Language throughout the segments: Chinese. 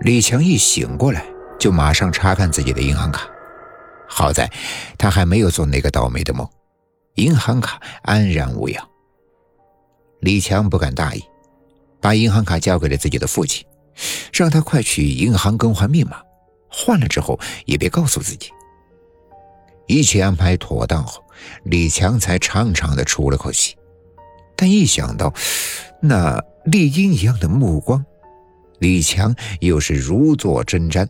李强一醒过来，就马上查看自己的银行卡。好在他还没有做那个倒霉的梦，银行卡安然无恙。李强不敢大意，把银行卡交给了自己的父亲，让他快去银行更换密码，换了之后也别告诉自己。一切安排妥当后，李强才长长的出了口气。但一想到那猎鹰一样的目光，李强又是如坐针毡。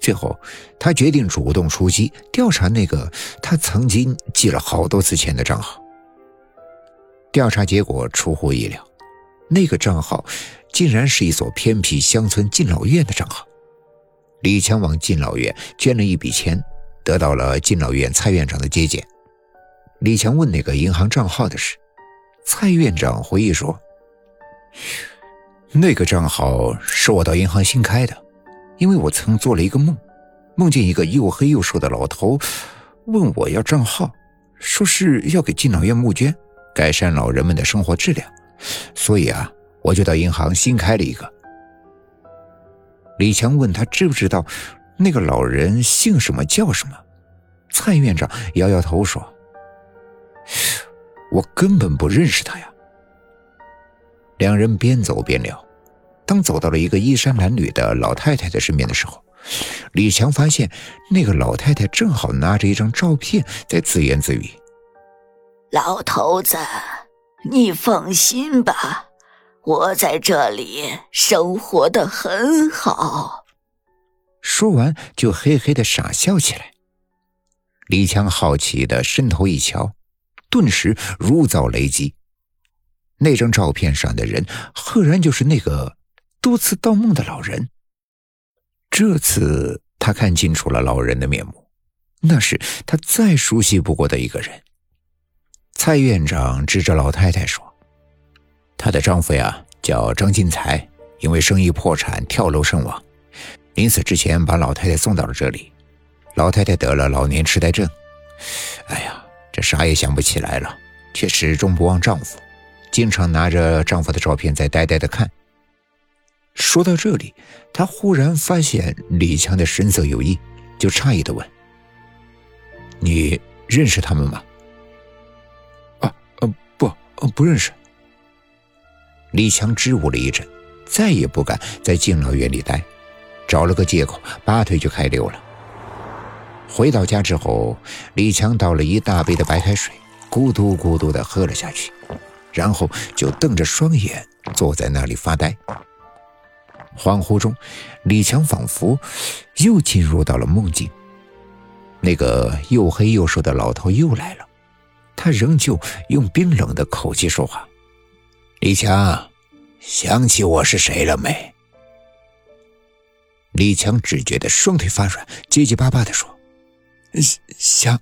最后，他决定主动出击，调查那个他曾经借了好多次钱的账号。调查结果出乎意料，那个账号竟然是一所偏僻乡村敬老院的账号。李强往敬老院捐了一笔钱，得到了敬老院蔡院长的接见。李强问那个银行账号的事，蔡院长回忆说：“那个账号是我到银行新开的。”因为我曾做了一个梦，梦见一个又黑又瘦的老头，问我要账号，说是要给敬老院募捐，改善老人们的生活质量，所以啊，我就到银行新开了一个。李强问他知不知道那个老人姓什么叫什么，蔡院长摇摇头说：“我根本不认识他呀。”两人边走边聊。当走到了一个衣衫褴褛的老太太的身边的时候，李强发现那个老太太正好拿着一张照片在自言自语：“老头子，你放心吧，我在这里生活的很好。”说完就嘿嘿的傻笑起来。李强好奇的伸头一瞧，顿时如遭雷击，那张照片上的人赫然就是那个。多次盗梦的老人，这次他看清楚了老人的面目，那是他再熟悉不过的一个人。蔡院长指着老太太说：“她的丈夫呀，叫张进财，因为生意破产跳楼身亡，临死之前把老太太送到了这里。老太太得了老年痴呆症，哎呀，这啥也想不起来了，却始终不忘丈夫，经常拿着丈夫的照片在呆呆的看。”说到这里，他忽然发现李强的神色有异，就诧异的问：“你认识他们吗？”“啊，呃，不，呃，不认识。”李强支吾了一阵，再也不敢在敬老院里待，找了个借口，拔腿就开溜了。回到家之后，李强倒了一大杯的白开水，咕嘟咕嘟的喝了下去，然后就瞪着双眼坐在那里发呆。恍惚中，李强仿佛又进入到了梦境。那个又黑又瘦的老头又来了，他仍旧用冰冷的口气说话：“李强，想起我是谁了没？”李强只觉得双腿发软，结结巴巴地说：“想，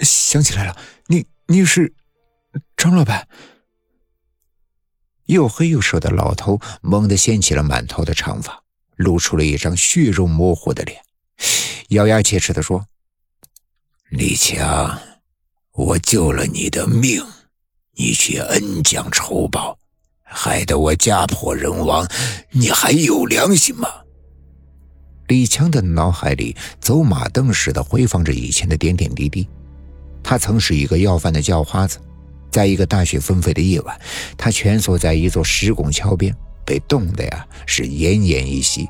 想起来了，你你是张老板。”又黑又瘦的老头猛地掀起了满头的长发，露出了一张血肉模糊的脸，咬牙切齿地说：“李强，我救了你的命，你却恩将仇报，害得我家破人亡，你还有良心吗？”李强的脑海里走马灯似的回放着以前的点点滴滴，他曾是一个要饭的叫花子。在一个大雪纷飞的夜晚，他蜷缩在一座石拱桥边，被冻得呀是奄奄一息。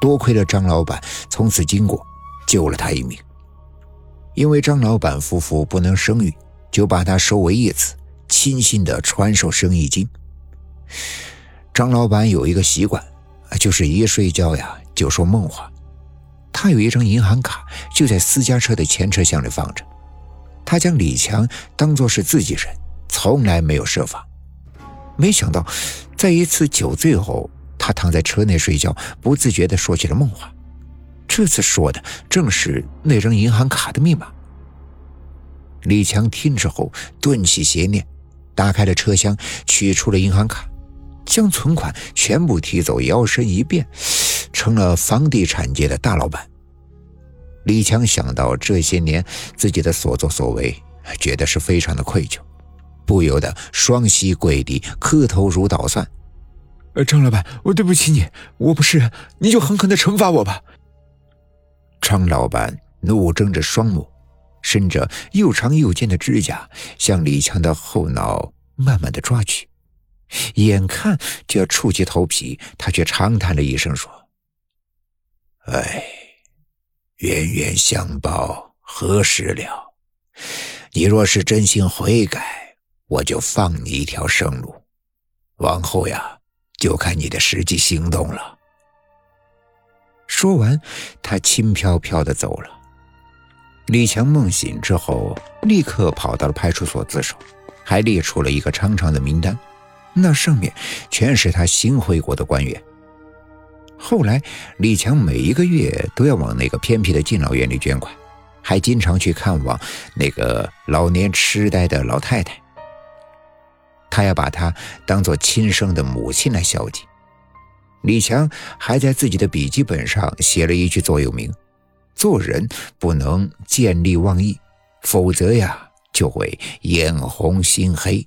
多亏了张老板从此经过，救了他一命。因为张老板夫妇不能生育，就把他收为义子，亲心的传授生意经。张老板有一个习惯，就是一睡觉呀就说梦话。他有一张银行卡，就在私家车的前车厢里放着。他将李强当作是自己人，从来没有设防。没想到，在一次酒醉后，他躺在车内睡觉，不自觉地说起了梦话。这次说的正是那张银行卡的密码。李强听之后顿起邪念，打开了车厢，取出了银行卡，将存款全部提走，摇身一变成了房地产界的大老板。李强想到这些年自己的所作所为，觉得是非常的愧疚，不由得双膝跪地，磕头如捣蒜。呃，张老板，我对不起你，我不是，你就狠狠的惩罚我吧。张老板怒睁着双目，伸着又长又尖的指甲向李强的后脑慢慢的抓去，眼看就要触及头皮，他却长叹了一声说：“哎，冤冤相报何时了？你若是真心悔改，我就放你一条生路。往后呀。”就看你的实际行动了。说完，他轻飘飘的走了。李强梦醒之后，立刻跑到了派出所自首，还列出了一个长长的名单，那上面全是他行贿过的官员。后来，李强每一个月都要往那个偏僻的敬老院里捐款，还经常去看望那个老年痴呆的老太太。他要把她当做亲生的母亲来孝敬。李强还在自己的笔记本上写了一句座右铭：“做人不能见利忘义，否则呀就会眼红心黑。”